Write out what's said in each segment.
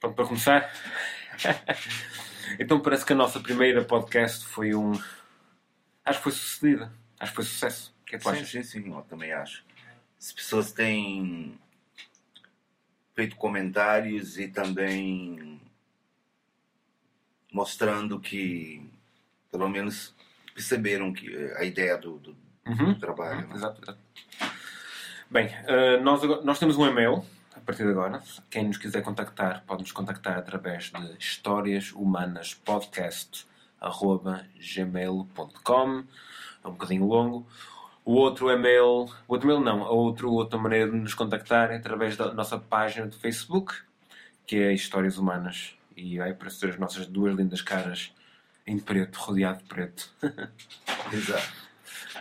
Pronto para começar? então parece que a nossa primeira podcast foi um. Acho que foi sucedida. Acho que foi sucesso. O que é que Sim, achas? sim, sim, eu também acho. As pessoas têm feito comentários e também mostrando que, pelo menos, perceberam que eh, a ideia do, do- Uhum. do trabalho. né? Exato, exato. Bem, eh, nós, nós temos um e-mail partir de agora. Quem nos quiser contactar pode nos contactar através de historiashumanaspodcast.gmail.com É um bocadinho longo. O outro e-mail, o outro e-mail não, a outro, outra maneira de nos contactar é através da nossa página de Facebook, que é Histórias Humanas. E vai aparecer as nossas duas lindas caras em preto, rodeado de preto. Exato.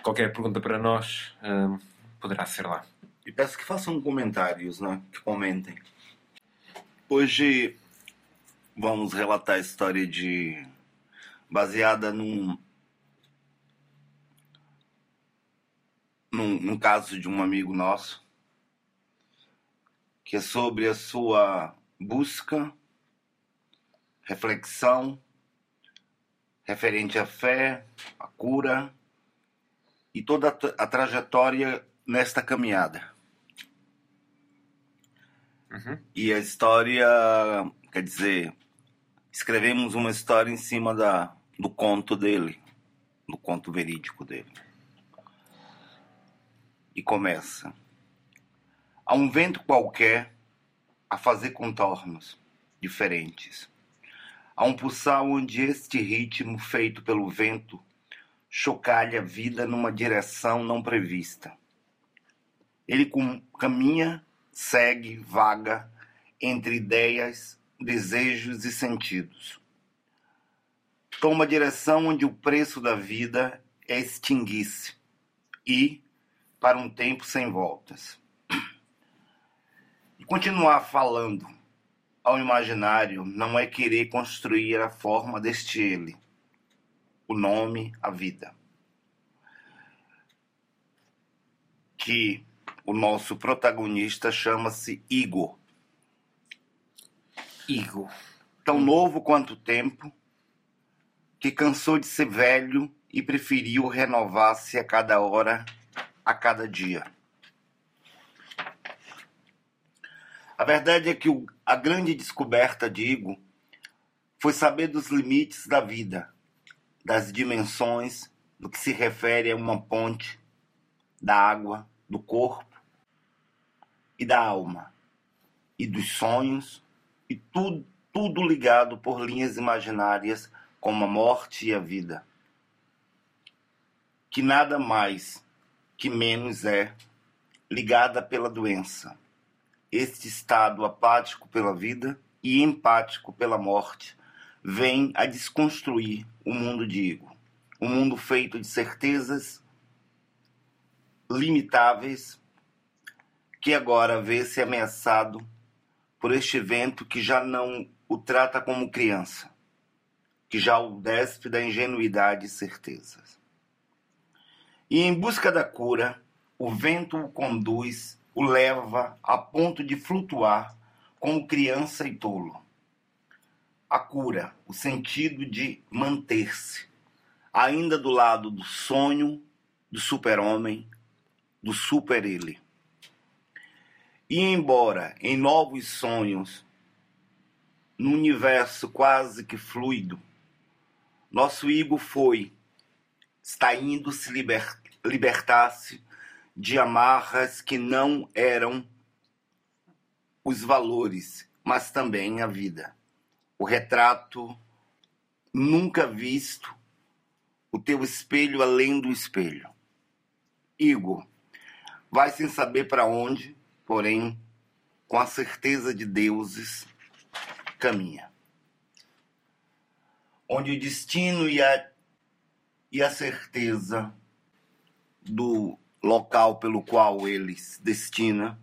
Qualquer pergunta para nós hum, poderá ser lá. E peço que façam comentários, né? Que comentem. Hoje vamos relatar a história de. baseada num. num, num caso de um amigo nosso. Que é sobre a sua busca, reflexão, referente à fé, à cura e toda a tra- a trajetória nesta caminhada. Uhum. E a história, quer dizer, escrevemos uma história em cima da, do conto dele, do conto verídico dele. E começa. Há um vento qualquer a fazer contornos diferentes. Há um pulsar onde este ritmo feito pelo vento chocalha a vida numa direção não prevista. Ele caminha, segue, vaga entre ideias, desejos e sentidos. Toma direção onde o preço da vida é extinguir-se e, para um tempo sem voltas. E continuar falando ao imaginário não é querer construir a forma deste ele, o nome, a vida. Que o nosso protagonista chama-se Igor. Igor. Tão novo quanto o tempo, que cansou de ser velho e preferiu renovar-se a cada hora, a cada dia. A verdade é que o- a grande descoberta de Igor foi saber dos limites da vida, das dimensões do que se refere a uma ponte, da água, do corpo e da alma, e dos sonhos, e tudo, tudo ligado por linhas imaginárias como a morte e a vida. Que nada mais, que menos é ligada pela doença. Este estado apático pela vida e empático pela morte vem a desconstruir o mundo de Igor. Um mundo feito de certezas limitáveis que agora vê-se ameaçado por este evento que já não o trata como criança, que já o despe da ingenuidade e certezas. E em busca da cura, o vento o conduz, o leva a ponto de flutuar como criança e tolo. A cura, o sentido de manter-se, ainda do lado do sonho, do super-homem, do super-ele. E embora em novos sonhos, no universo quase que fluido, nosso Igor foi, está indo se liber, libertar-se de amarras que não eram os valores, mas também a vida. O retrato nunca visto, o teu espelho além do espelho. Igor, vai sem saber para onde, porém, com a certeza de deuses, caminha. Onde o destino e a, e a certeza do local pelo qual ele se destina,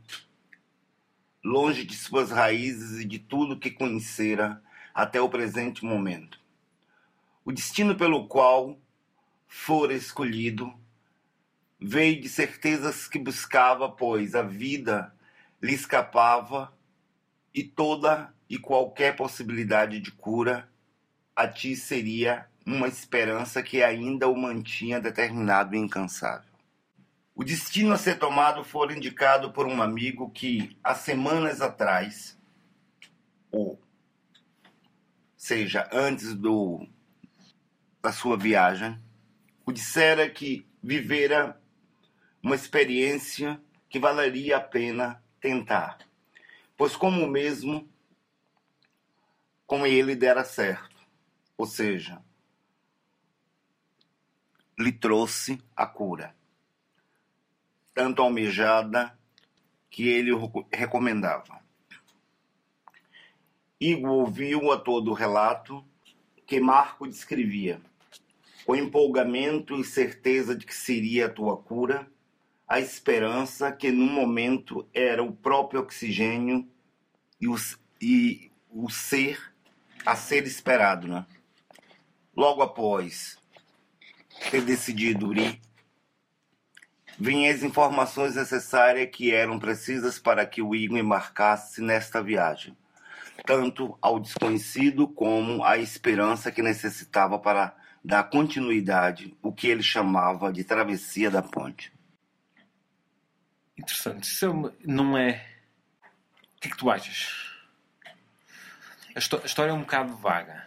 longe de suas raízes e de tudo que conhecera até o presente momento. O destino pelo qual fora escolhido veio de certezas que buscava, pois a vida lhe escapava e toda e qualquer possibilidade de cura a ti seria uma esperança que ainda o mantinha determinado e incansável. O destino a ser tomado foi indicado por um amigo que, há semanas atrás, ou seja, antes do, da sua viagem, o dissera que vivera uma experiência que valeria a pena tentar, pois como mesmo com ele dera certo, ou seja, lhe trouxe a cura, tanto almejada que ele recomendava. Igor ouviu a todo o relato que Marco descrevia, com empolgamento e certeza de que seria a tua cura, a esperança que no momento era o próprio oxigênio e o, e o ser a ser esperado, né? Logo após ter decidido ir, vinham as informações necessárias que eram precisas para que o Igor embarcasse nesta viagem, tanto ao desconhecido como à esperança que necessitava para dar continuidade, o que ele chamava de travessia da ponte. Interessante. Isso é não é. O que é que tu achas? A, a história é um bocado vaga.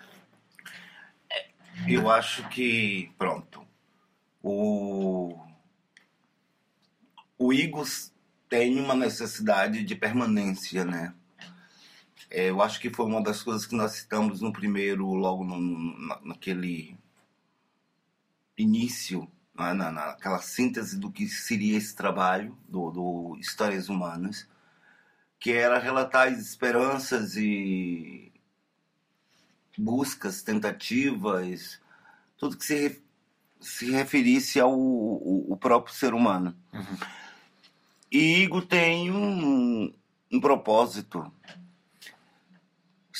Eu acho que, pronto, o, o Igos tem uma necessidade de permanência, né? É, eu acho que foi uma das coisas que nós citamos no primeiro, logo no, naquele início? Na, naquela síntese do que seria esse trabalho do, do Histórias Humanas, que era relatar as esperanças e buscas, tentativas, tudo que se, se referisse ao próprio ser humano. Uhum. E Igor tem um, um propósito.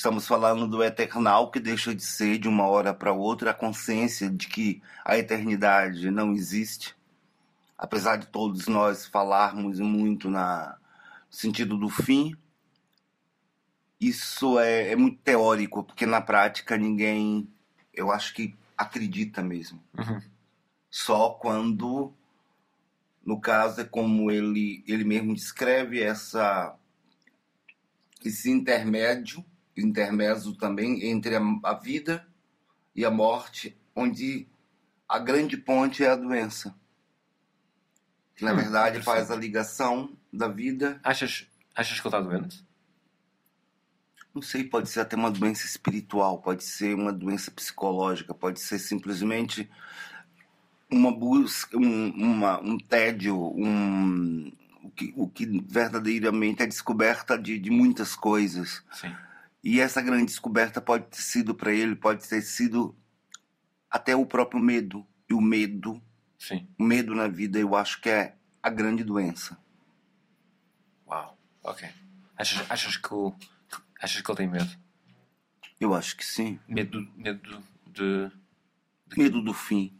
Estamos falando do eternal que deixa de ser de uma hora para outra a consciência de que a eternidade não existe. Apesar de todos nós falarmos muito na no sentido do fim, isso é, é, muito teórico, porque na prática ninguém, eu acho que acredita mesmo. Uhum. Só quando, no caso, é como ele, ele mesmo descreve essa, esse intermédio, intermédio também entre a, a vida e a morte, onde a grande ponte é a doença. Que na hum, verdade faz a ligação da vida. Achas, achas que ele está doente? Não sei, pode ser até uma doença espiritual, pode ser uma doença psicológica, pode ser simplesmente uma busca, um, uma, um tédio, um, o, que, o que verdadeiramente é descoberta de, de muitas coisas. Sim. E essa grande descoberta pode ter sido para ele, pode ter sido até o próprio medo. E o medo, Sim. o medo na vida, eu acho que é a grande doença. Uau, ok. Achas, achas que o Achas que ele tem medo? Eu acho que sim. Medo, medo de, de... Medo do fim.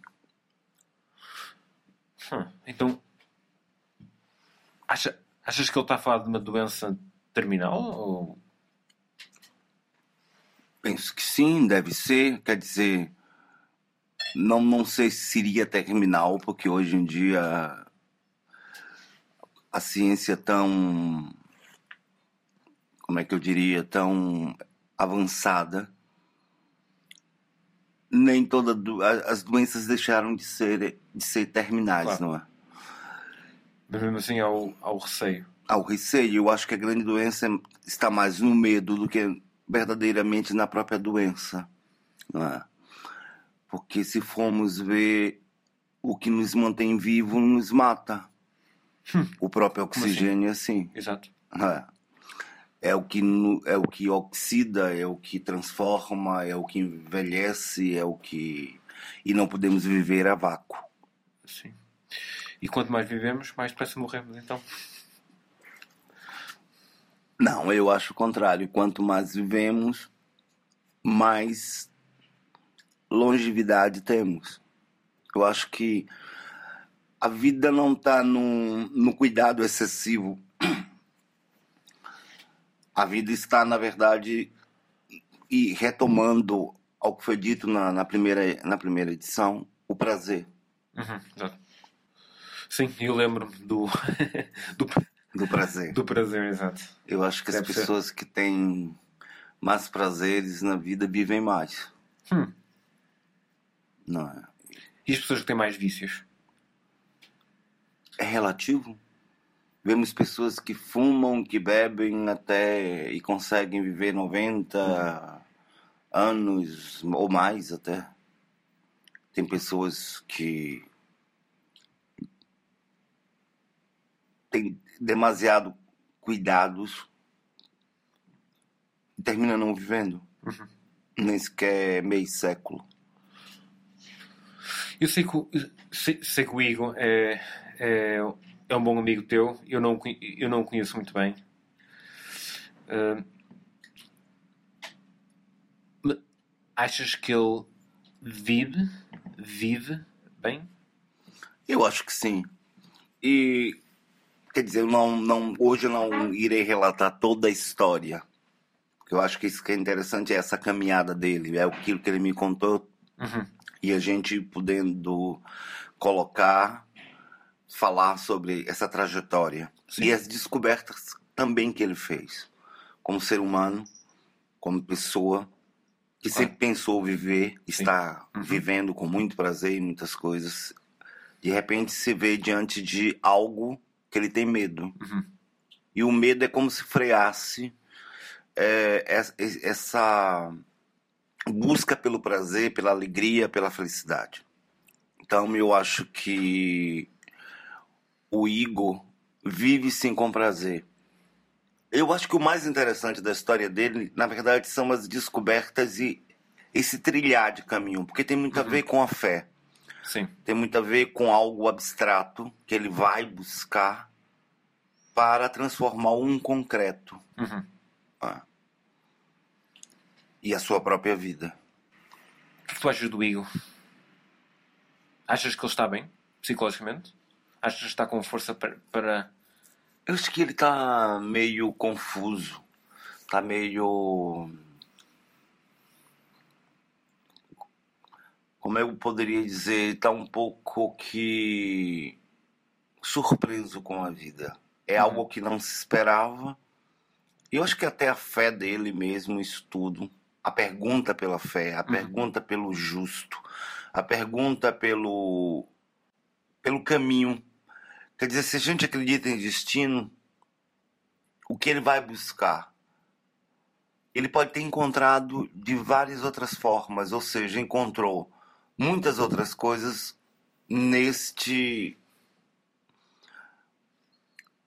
Hum, então, acha, achas que ele está a falar de uma doença terminal? Ou... Penso que sim, deve ser. Quer dizer, não, não sei se seria terminal, porque hoje em dia a ciência é tão como é que eu diria, tão avançada, nem todas as doenças deixaram de ser, de ser terminais, claro. não é? Mas mesmo assim ao, ao receio. Ao receio, eu acho que a grande doença está mais no medo do que verdadeiramente na própria doença, não é? Porque se formos ver o que nos mantém vivo nos mata. Hum. O próprio assim? oxigênio assim? assim. Exato. É é o que é o que oxida, é o que transforma, é o que envelhece, é o que e não podemos viver a vácuo. Sim. E quanto mais vivemos, mais depressa morremos, então. Não, eu acho o contrário. Quanto mais vivemos, mais longevidade temos. Eu acho que a vida não está no, no cuidado excessivo A vida está, na verdade, e retomando ao que foi dito na, na primeira, na primeira edição, o prazer. Uhum. Sim, eu lembro do, do, Do prazer. do prazer, exato. Eu acho que as Deve ser. pessoas que têm mais prazeres na vida vivem mais. Hum. Não é? E as pessoas que têm mais vícios? É relativo. Vemos pessoas que fumam, que bebem até e conseguem viver 90 anos ou mais até. Tem pessoas que têm demasiado cuidados e terminam não vivendo. Nem sequer meio século. Eu sei que, sei, sei que o Igor é, é, é um bom amigo teu. Eu não, eu não o conheço muito bem. Mas achas que ele vive, vive bem? Eu acho que sim. E quer dizer, eu não, não, hoje eu não irei relatar toda a história. Porque eu acho que isso que é interessante é essa caminhada dele, é aquilo que ele me contou Uhum. e a gente podendo colocar, falar sobre essa trajetória Sim. e as descobertas também que ele fez, como ser humano, como pessoa que Claro. sempre pensou viver, está Uhum. vivendo com muito prazer e muitas coisas. De repente se vê diante de algo que ele tem medo. Uhum. E o medo é como se freasse é, es- essa busca pelo prazer, pela alegria, pela felicidade. Então eu acho que o Igor vive sim com prazer. Eu acho que o mais interessante da história dele, na verdade, são as descobertas e esse trilhar de caminho, porque tem muito a ver com a fé, Sim. tem muito a ver com algo abstrato que ele vai buscar para transformar um concreto Uhum. ah, e a sua própria vida. O que é que tu achas do Igor? Achas que ele está bem, psicologicamente? Achas que está com força para. Eu acho que ele tá meio confuso, tá meio. Como eu poderia dizer, tá um pouco que surpreso com a vida. É Uhum. algo que não se esperava. E eu acho que até a fé dele mesmo, isso tudo, a pergunta pela fé, a Uhum. pergunta pelo justo, a pergunta pelo pelo caminho. Quer dizer, se a gente acredita em destino, o que ele vai buscar? Ele pode ter encontrado de várias outras formas, ou seja, encontrou muitas outras coisas neste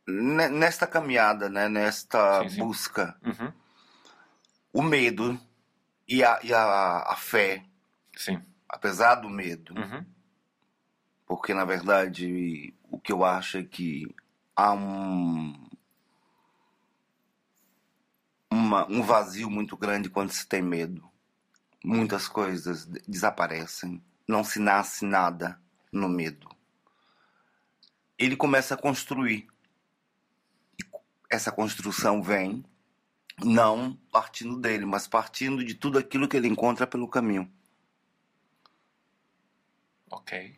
ne- nesta caminhada, né? nesta Sim, sim. busca. Uhum. O medo e a, e a, a fé, Sim. apesar do medo, Uhum. porque na verdade o que eu acho é que há um uma- um vazio muito grande quando se tem medo. Muitas coisas de- desaparecem, não se nasce nada no medo. Ele começa a construir. E Essa construção vem não partindo dele, mas partindo de tudo aquilo que ele encontra pelo caminho. Ok.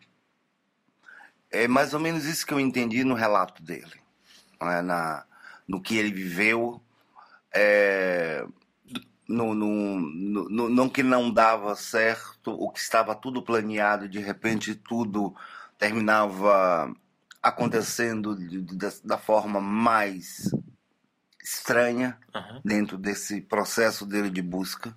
É mais ou menos isso que eu entendi no relato dele, né? na, no que ele viveu, é, no, no, no, no, que não dava certo, o que estava tudo planeado, de repente tudo terminava acontecendo de- de- da, da forma mais estranha Uhum. dentro desse processo dele de busca.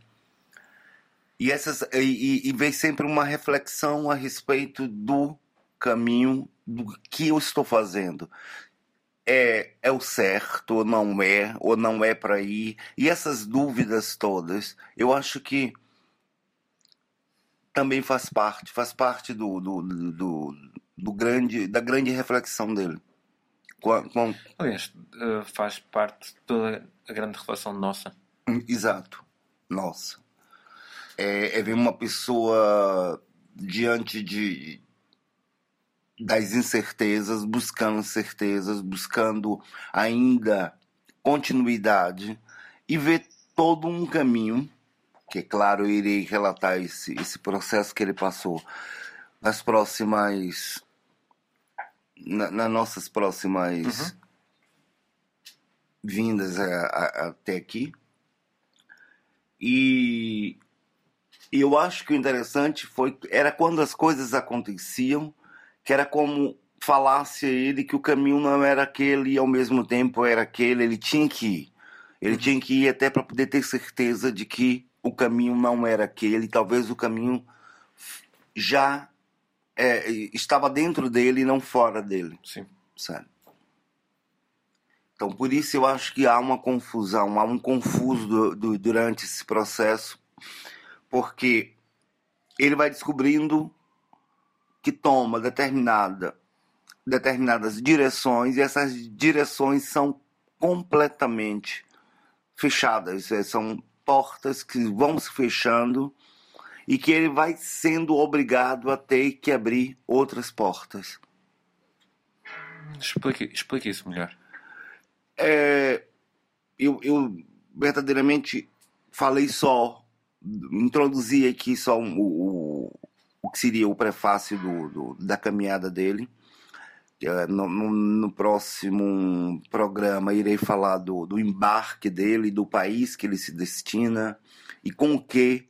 E, essas, e, e, e vem sempre uma reflexão a respeito do caminho do que eu estou fazendo. É, é o certo ou não é, ou não é para ir. E essas dúvidas todas, eu acho que também faz parte, faz parte do, do, do, do- grande, da grande reflexão dele. Com- com- Aliás, eh, faz parte de toda a grande relação nossa. Exato. Nossa. É, é ver uma pessoa diante de das incertezas, buscando certezas, buscando ainda continuidade e ver todo um caminho, que é claro, eu irei relatar esse, esse processo que ele passou nas próximas. Na, nas nossas próximas Uhum. vindas a- a- até aqui. E eu acho que o interessante foi era quando as coisas aconteciam, que era como falasse a ele que o caminho não era aquele e ao mesmo tempo era aquele, ele tinha que ir. Ele tinha que ir até para poder ter certeza de que o caminho não era aquele, talvez o caminho já é, estava dentro dele e não fora dele, Sim. sabe? Então, por isso eu acho que há uma confusão, há um confuso du- du- durante esse processo, porque ele vai descobrindo que toma determinada, determinadas direções e essas direções são completamente fechadas, eh, são portas que vão se fechando e que ele vai sendo obrigado a ter que abrir outras portas. Explique, explique isso melhor. É, eu, eu verdadeiramente falei só, introduzi aqui só um- o, o, o que seria o prefácio do, do- da caminhada dele. É, No, no- no próximo programa irei falar do, do embarque dele, do país que ele se destina e com que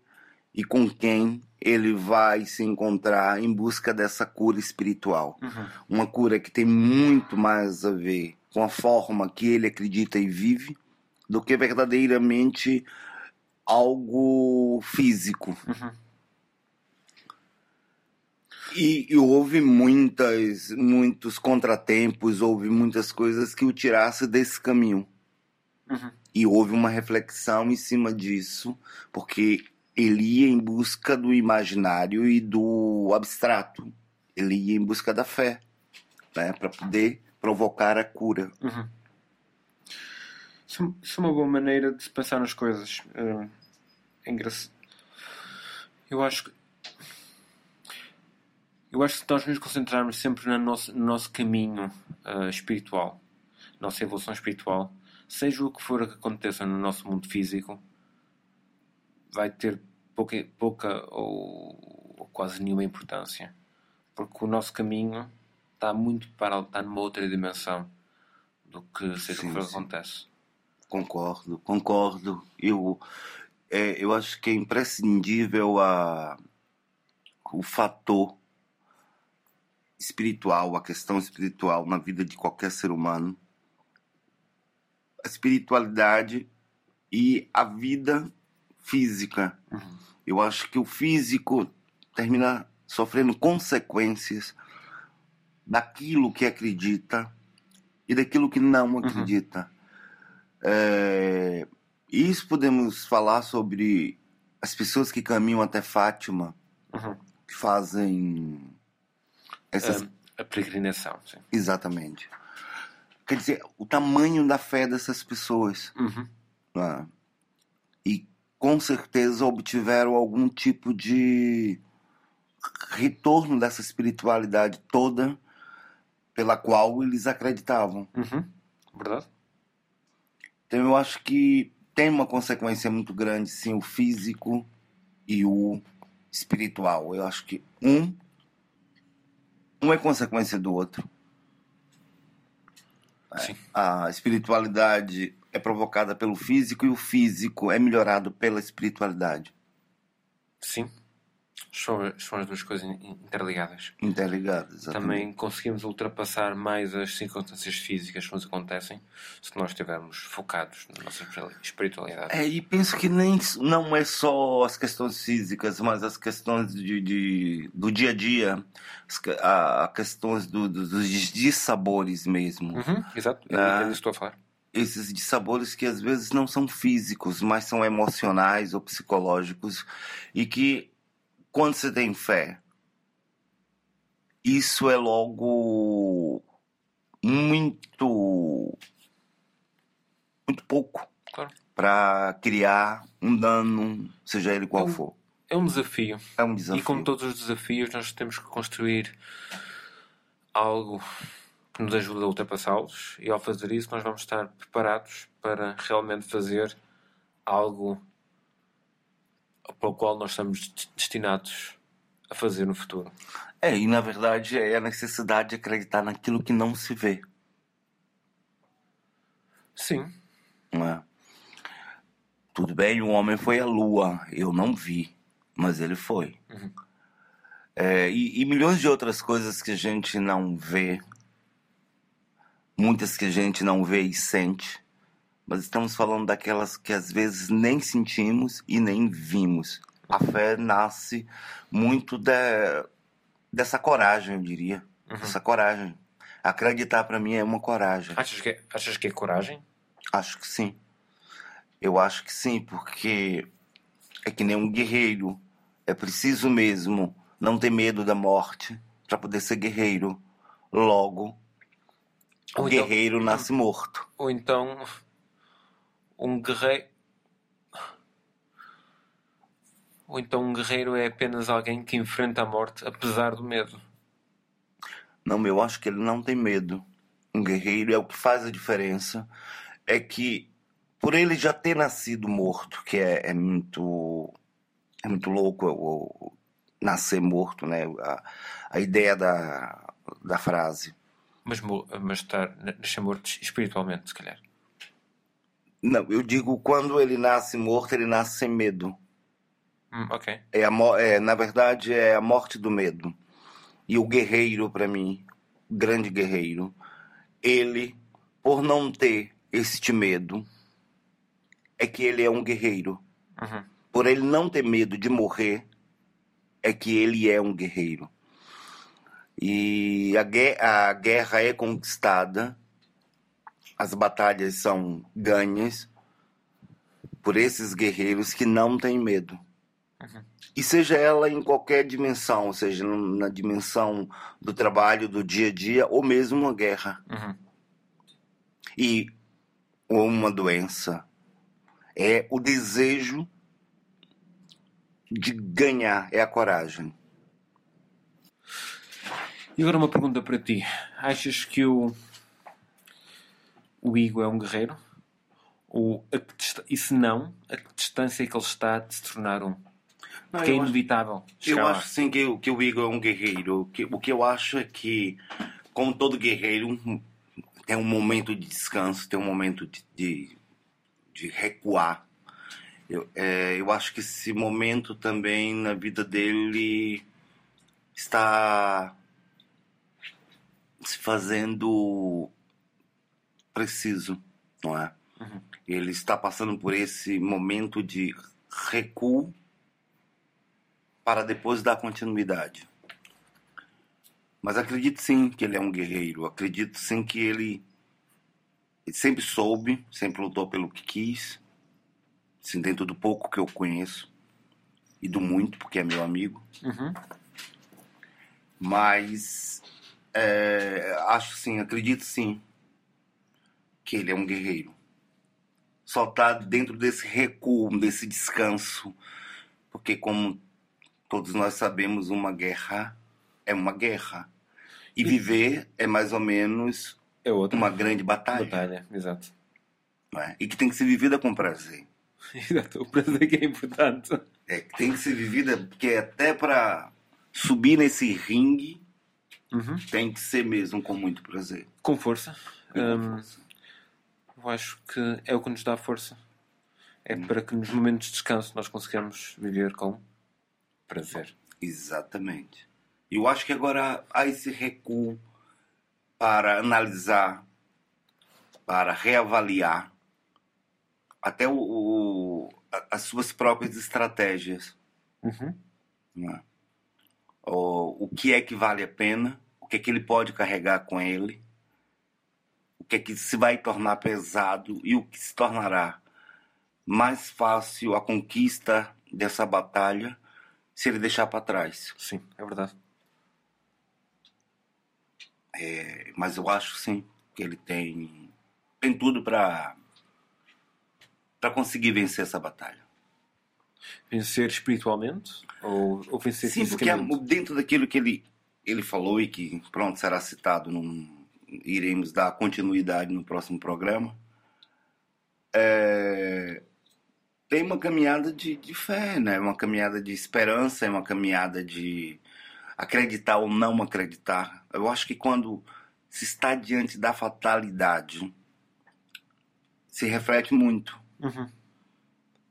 e com quem ele vai se encontrar em busca dessa cura espiritual Uhum. uma cura que tem muito mais a ver com a forma que ele acredita e vive do que verdadeiramente algo físico. Uhum. E, e houve muitas, muitos contratempos, houve muitas coisas que o tirasse desse caminho. Uhum. E houve uma reflexão em cima disso, porque ele ia em busca do imaginário e do abstrato. Ele ia em busca da fé, né, para poder provocar a cura. Uhum. Isso, isso é uma boa maneira de se pensar nas coisas. Eh, É engraçado. Eu acho que. Eu acho que nós nos concentrarmos sempre no nosso, no nosso caminho eh, espiritual, nossa evolução espiritual, seja o que for que aconteça no nosso mundo físico, vai ter pouca, pouca ou, ou quase nenhuma importância. Porque o nosso caminho está muito para está numa outra dimensão do que seja o Sim, que for que sim. acontece. Concordo, concordo. Eu, é, eu acho que é imprescindível a, o fator espiritual, a questão espiritual na vida de qualquer ser humano. A espiritualidade e a vida física. Uhum. Eu acho que o físico termina sofrendo consequências daquilo que acredita e daquilo que não acredita. É, isso podemos falar sobre as pessoas que caminham até Fátima, Uhum. que fazem essas. A, a peregrinação, sim. Exatamente. Quer dizer, o tamanho da fé dessas pessoas. Uhum. né? E com certeza obtiveram algum tipo de retorno dessa espiritualidade toda pela qual eles acreditavam. Uhum. Verdade? Então eu acho que tem uma consequência muito grande, sim, o físico e o espiritual. Eu acho que um um é consequência do outro. É, Sim. A espiritualidade é provocada pelo físico e o físico é melhorado pela espiritualidade. Sim. São, são as duas coisas in- interligadas. Interligadas. exatamente. Também conseguimos ultrapassar mais as circunstâncias físicas que nos acontecem se nós estivermos focados na nossa espiritualidade. É, e penso que nem não é só as questões físicas, mas as questões de, de- do dia a dia, as, a, a questões do- do- dos dissabores mesmo. Uhum. Exato. É, Ah. é que estou a falar. Esses dissabores que às vezes não são físicos, mas são emocionais ou psicológicos, e que quando você tem fé, isso é logo muito muito pouco Claro. para criar um dano, seja ele qual Um for. É um desafio. É um desafio. E como todos os desafios, nós temos que construir algo que nos ajude a ultrapassá-los. E ao fazer isso, nós vamos estar preparados para realmente fazer algo pelo qual nós estamos destinados a fazer no futuro. É, e na verdade é a necessidade de acreditar naquilo que não se vê. Sim. É? Tudo bem, o homem foi à lua, eu não vi, mas ele foi. Uhum. É, e, e milhões de outras coisas que a gente não vê, muitas que a gente não vê e sente, mas estamos falando daquelas que às vezes nem sentimos e nem vimos. A fé nasce muito de, dessa coragem, eu diria. Uhum. Essa coragem. Acreditar para mim é uma coragem. Achas que, é, achas que é coragem? Acho que sim. Eu acho que sim, porque é que nem um guerreiro. É preciso mesmo não ter medo da morte para poder ser guerreiro. Logo, o Ou então- guerreiro nasce morto. Ou então um guerreiro. Ou então um guerreiro é apenas alguém que enfrenta a morte apesar do medo. Não, eu acho que ele não tem medo. Um guerreiro é o que faz a diferença. É que por ele já ter nascido morto, que é, é muito é muito louco o, o nascer morto, né? A, a ideia da, da frase. Mas, mas estar, nascer morto espiritualmente, se calhar. Não, eu digo quando ele nasce morto, ele nasce sem medo. Hum, ok. É, a, é na verdade é a morte do medo. E o guerreiro para mim, grande guerreiro, ele por não ter este medo é que ele é um guerreiro. Uhum. Por ele não ter medo de morrer é que ele é um guerreiro. E a a guerra é conquistada, as batalhas são ganhas por esses guerreiros que não têm medo. Uhum. E seja ela em qualquer dimensão, seja na dimensão do trabalho, do dia a dia, ou mesmo uma guerra. Uhum. E ou uma doença. É o desejo de ganhar, é a coragem. E agora uma pergunta para ti. Achas que o, o Igo é um guerreiro? Ou a que e se não, a que distância é que ele está de se tornar um? Porque é eu acho- inevitável. Eu acho sim que, o- que o Igor é um guerreiro. O que, o que eu acho é que, como todo guerreiro, tem um momento de descanso, tem um momento de, de, de recuar. Eu, é, eu acho que esse momento também na vida dele está se fazendo preciso, não é? Uhum. Ele está passando por esse momento de recuo para depois dar continuidade. Mas acredito sim que ele é um guerreiro. Acredito sim que ele, ele sempre soube, sempre lutou pelo que quis. Assim, dentro do pouco que eu conheço e do muito, porque é meu amigo. Uhum. Mas é, acho sim, acredito sim que ele é um guerreiro. Só tá dentro desse recuo, desse descanso. Porque como todos nós sabemos, uma guerra é uma guerra. E viver é mais ou menos É uma grande batalha. batalha. Exato. é? E que tem que ser vivida com prazer. Exato. O prazer que é importante. É, que tem que ser vivida, porque até para subir nesse ringue Uhum. tem que ser mesmo com muito prazer. Com força. Com Hum, força. Eu acho que é o que nos dá força. É Hum. para que nos momentos de descanso nós consigamos viver com prazer. Exatamente. E eu acho que agora há esse recuo para analisar, para reavaliar até o, o- as suas próprias estratégias. Uhum. O, o que é que vale a pena, o que é que ele pode carregar com ele, o que é que se vai tornar pesado e o que se tornará mais fácil a conquista dessa batalha se ele deixar para trás. Sim, é verdade. É, mas eu acho sim que ele tem tem tudo para para conseguir vencer essa batalha. Vencer espiritualmente ou, ou vencer Sim, porque dentro daquilo que ele, ele falou e que, pronto, será citado, num, iremos dar continuidade no próximo programa, é, tem uma caminhada de, de fé, né? Uma caminhada de esperança, é uma caminhada de acreditar ou não acreditar. Eu acho que quando se está diante da fatalidade, se reflete muito. Uhum.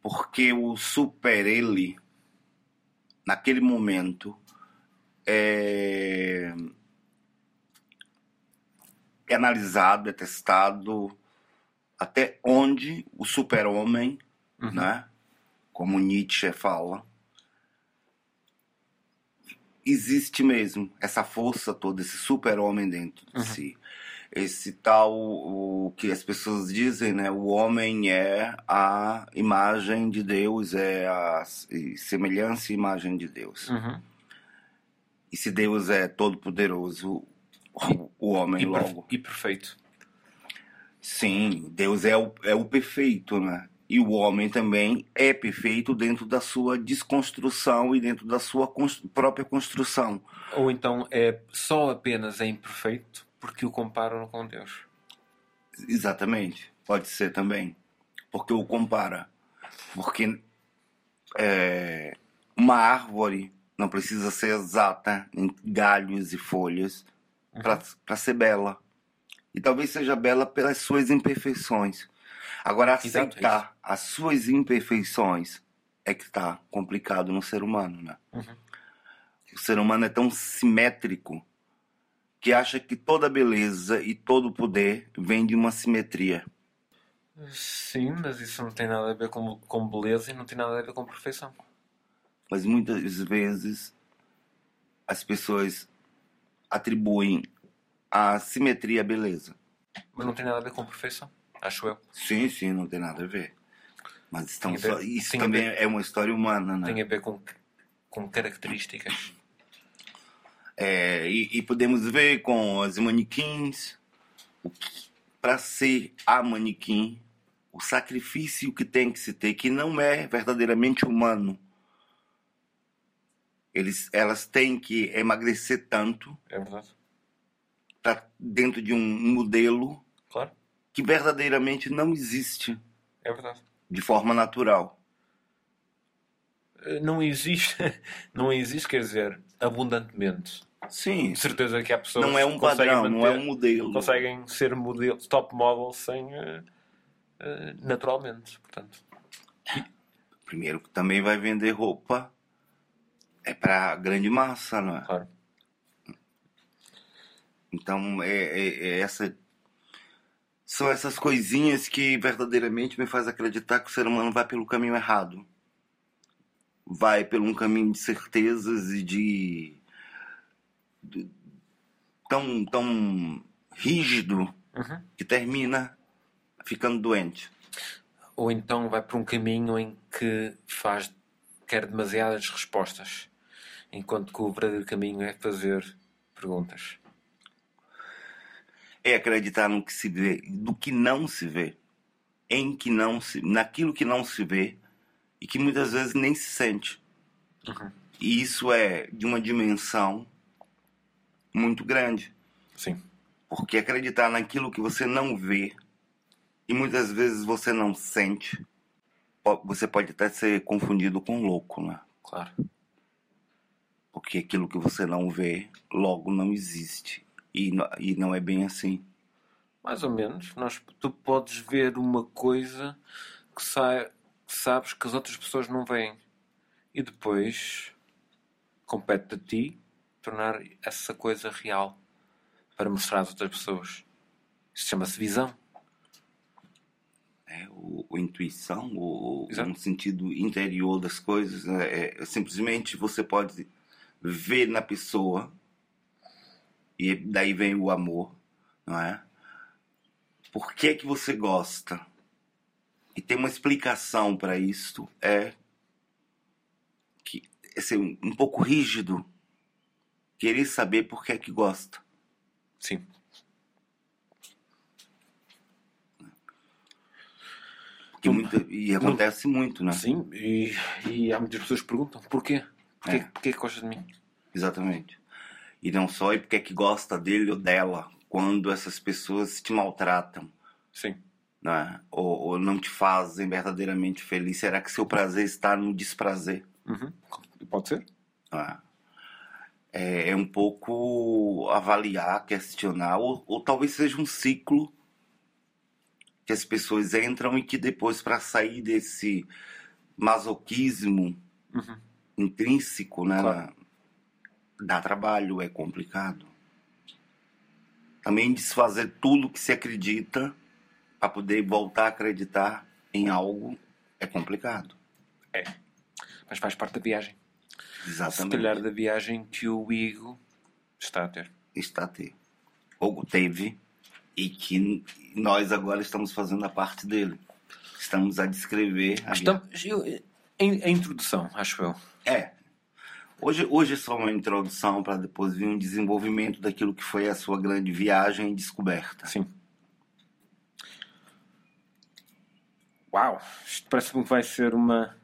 Porque o super ele, naquele momento, é, é analisado, é testado até onde o super-homem, Uhum. né, como Nietzsche fala, existe mesmo essa força toda, esse super-homem dentro de Uhum. si. Esse tal, o que as pessoas dizem, né? O homem é a imagem de Deus, é a semelhança e imagem de Deus. Uhum. E se Deus é todo poderoso, o, homem E, logo. e perfeito. Sim, Deus é o, é o perfeito, né? E o homem também é perfeito dentro da sua desconstrução e dentro da sua própria construção. Ou então é só apenas é imperfeito porque o comparam com Deus. Exatamente, pode ser também. Porque o compara. Porque é, uma árvore não precisa ser exata em galhos e folhas Uhum. para ser bela. E talvez seja bela pelas suas imperfeições. Agora, Exato, é aceitar as suas imperfeições é que está complicado no ser humano, né? Uhum. O ser humano é tão simétrico que acha que toda beleza e todo poder vem de uma simetria. Sim, mas isso não tem nada a ver com, com beleza e não tem nada a ver com perfeição. Mas muitas vezes as pessoas atribuem a simetria à beleza. Mas não tem nada a ver com perfeição, acho eu. Sim, sim, não tem nada a ver. Mas estão ver- só- isso também ver- é uma história humana, né? Tem a ver com, com características. É, e, e podemos ver com as manequins, para ser a manequim, o sacrifício que tem que se ter, que não é verdadeiramente humano. Eles, elas têm que emagrecer tanto É verdade. dentro de um modelo Claro, que verdadeiramente não existe é verdade. de forma natural. Eh, Não existe, não existe, quer dizer, abundantemente. Sim, De certeza que há pessoas não é um que padrão, não é manter- um modelo. conseguem ser modelo, top model sem eh, eh, naturalmente, portanto. Primeiro que também vai vender roupa é para grande massa, não é? Claro. Então é, é- é essa são essas coisinhas que verdadeiramente me faz acreditar que o ser humano vai pelo caminho errado. Vai por um caminho de certezas e de, de- tão tão rígido Uhum. que termina ficando doente. Ou então vai por um caminho em que faz quer demasiadas respostas, enquanto que o verdadeiro caminho é fazer perguntas. É acreditar no que se vê, do que não se vê, em que não se, naquilo que não se vê e que muitas vezes nem se sente. Uhum. E isso é de uma dimensão muito grande, Sim, porque acreditar naquilo que você não vê e muitas vezes você não sente, você pode até ser confundido com louco, né? claro. Porque aquilo que você não vê, logo não existe. E, no- e não é bem assim. Mais ou menos. Nós, tu podes ver uma coisa que, sai, que sabes que as outras pessoas não veem. E depois compete a ti tornar essa coisa real para mostrar às outras pessoas. Isso chama-se visão. É, o, o intuição, o, Exato. um sentido interior das coisas, é, é simplesmente você pode ver na pessoa e daí vem o amor, não é? Por que que você gosta? E tem uma explicação para isso, é que é ser um, pouco rígido, querer saber por que é que gosta. Sim. Porque muita, e acontece muito, né? Sim, e, e há muitas pessoas que perguntam porquê? Porquê, É. porquê que gostas de mim? Exatamente. E não só e porque é que gosta dele ou dela quando essas pessoas te maltratam. Sim. né? ou, ou não te fazem verdadeiramente feliz? Será que seu prazer está no desprazer? Uhum. Pode ser. né? É, é um pouco avaliar, questionar, ou, ou talvez seja um ciclo que as pessoas entram e que depois, para sair desse masoquismo Uhum. Intrínseco, né, Claro. dá trabalho, é complicado. Também desfazer tudo que se acredita para poder voltar a acreditar em algo é complicado. Mas faz parte da viagem. Se Exatamente. calhar da viagem que o Igo está a ter. Está a ter. Ou teve, e que nós agora estamos fazendo a parte dele. Estamos a descrever a Estamos, eu, a introdução, acho eu. É. Hoje, hoje é só uma introdução para depois vir um desenvolvimento daquilo que foi a sua grande viagem e descoberta. Sim. Uau! Isto parece-me que vai ser uma.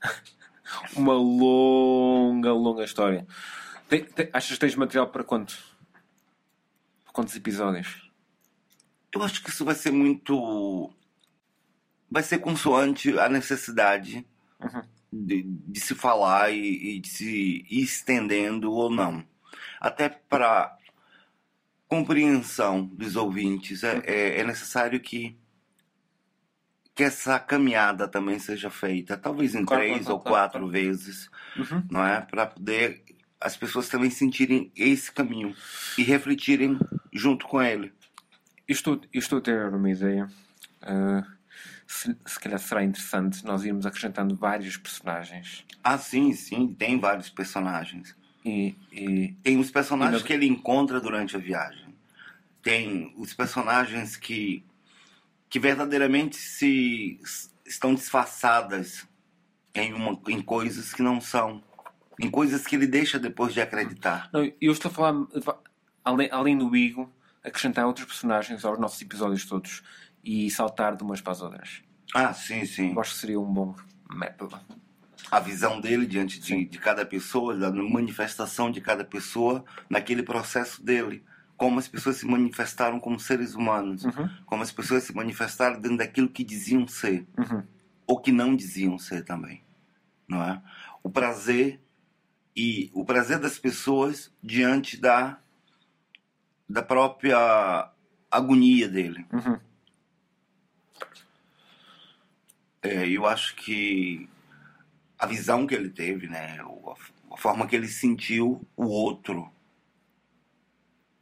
uma longa, longa história. Tem- tem- achas que tens material para quanto? Para quantos episódios? Eu acho que isso vai ser muito. Vai ser consoante a necessidade Uhum. De, de se falar e, e de se ir estendendo ou não. Até para compreensão dos ouvintes, é, é, é necessário que, que essa caminhada também seja feita, talvez em Claro, três claro, ou claro, quatro vezes, Uhum. não é? Para poder as pessoas também sentirem esse caminho e refletirem junto com ele. Estou, estou a ter uma ideia. Ah, se, se calhar será interessante nós irmos acrescentando vários personagens. Ah, sim, sim, tem vários personagens. E, e Tem os personagens na- que ele encontra durante a viagem. Tem os personagens que, que verdadeiramente se estão disfarçadas em, uma, em coisas que não são. Em coisas que ele deixa depois de acreditar. Não, eu estou a falar, além, além do Igo, acrescentar outros personagens aos nossos episódios todos e saltar de umas para as outras. Ah, sim, sim. Eu acho que seria um bom método. A visão dele diante de, de cada pessoa, da manifestação de cada pessoa naquele processo dele. Como as pessoas se manifestaram como seres humanos. Uhum. Como as pessoas se manifestaram dentro daquilo que diziam ser. Uhum. ou que não diziam ser também, não é? O prazer e o prazer das pessoas diante da da própria agonia dele. Uhum. É, eu acho que a visão que ele teve, né, a forma que ele sentiu o outro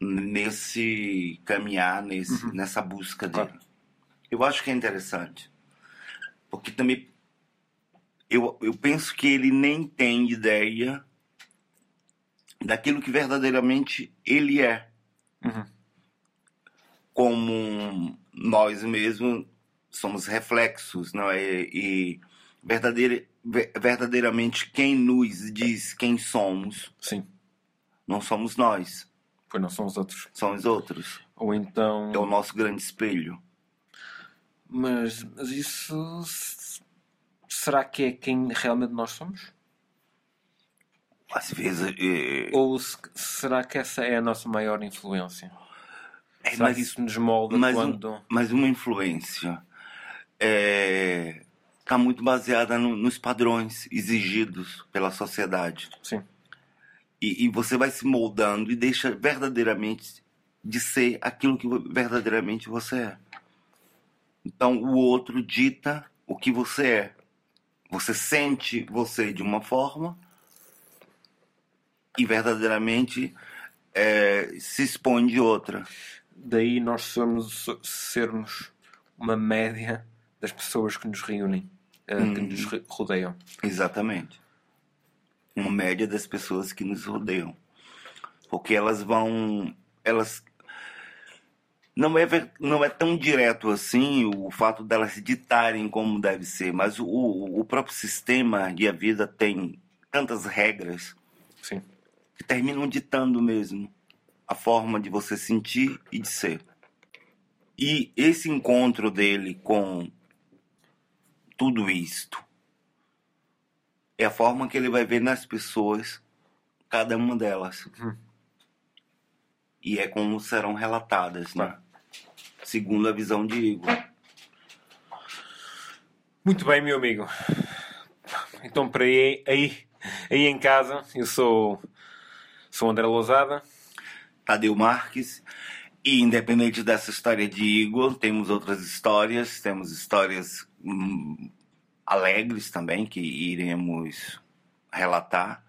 nesse caminhar, nesse, Uhum. nessa busca dele. Eu acho que é interessante. Porque também eu, eu penso que ele nem tem ideia daquilo que verdadeiramente ele é. Uhum. Como nós mesmos somos reflexos, não é? E verdadeira, ver- verdadeiramente quem nos diz quem somos, Sim, não somos nós, pois não são os outros. são os outros. Ou então. É o nosso grande espelho. Mas, mas isso. Será que é quem realmente nós somos? Às vezes. É, Ou se- será que essa é a nossa maior influência? é, será que isso nos molda mas, um- quando. mas uma influência está muito baseada no- nos padrões exigidos pela sociedade. Sim. E, e você vai se moldando e deixa verdadeiramente de ser aquilo que verdadeiramente você é. Então o outro dita o que você é. Você sente você de uma forma e verdadeiramente é, se expõe de outra. Daí nós somos, sermos uma média das pessoas que nos reúnem, eh, que Uhum. nos re- rodeiam. Exatamente. Uma média das pessoas que nos rodeiam. Porque elas vão. Elas. Não é, ver- não é tão direto assim o fato delas ditarem como deve ser, mas o, o próprio sistema e a vida tem tantas regras Sim. que terminam ditando mesmo a forma de você sentir e de ser. E esse encontro dele com tudo isto é a forma que ele vai ver nas pessoas, cada uma delas. Uhum. E é como serão relatadas, né? Claro. Segundo a visão de Igor. Muito bem, meu amigo. Então, para aí, aí, aí em casa, eu sou, sou André Lousada. Tadeu Marques. E independente dessa história de Igor, temos outras histórias, temos histórias hum, alegres também que iremos relatar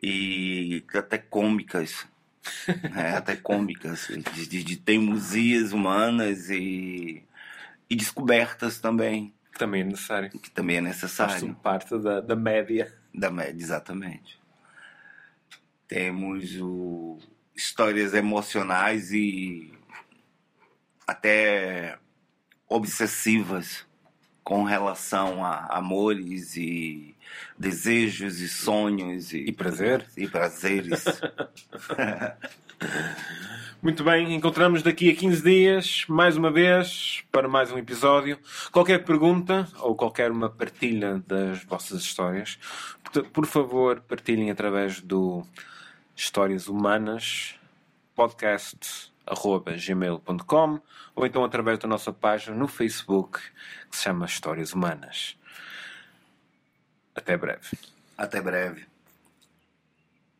e até cômicas, né? até cômicas, de, de, de teimosias humanas e, e descobertas também. Que também é necessário. Que também é necessário. Faz parte da, da média. Da média, exatamente. Temos o, histórias emocionais e até obsessivas com relação a amores e desejos e sonhos e, e prazer e prazeres. Muito bem, encontramos daqui a 15 dias, mais uma vez, para mais um episódio. Qualquer pergunta ou qualquer uma partilha das vossas histórias, por favor, partilhem através do Histórias Humanas podcast.gmail.com ou então através da nossa página no Facebook que se chama Histórias Humanas. Até breve. Até breve.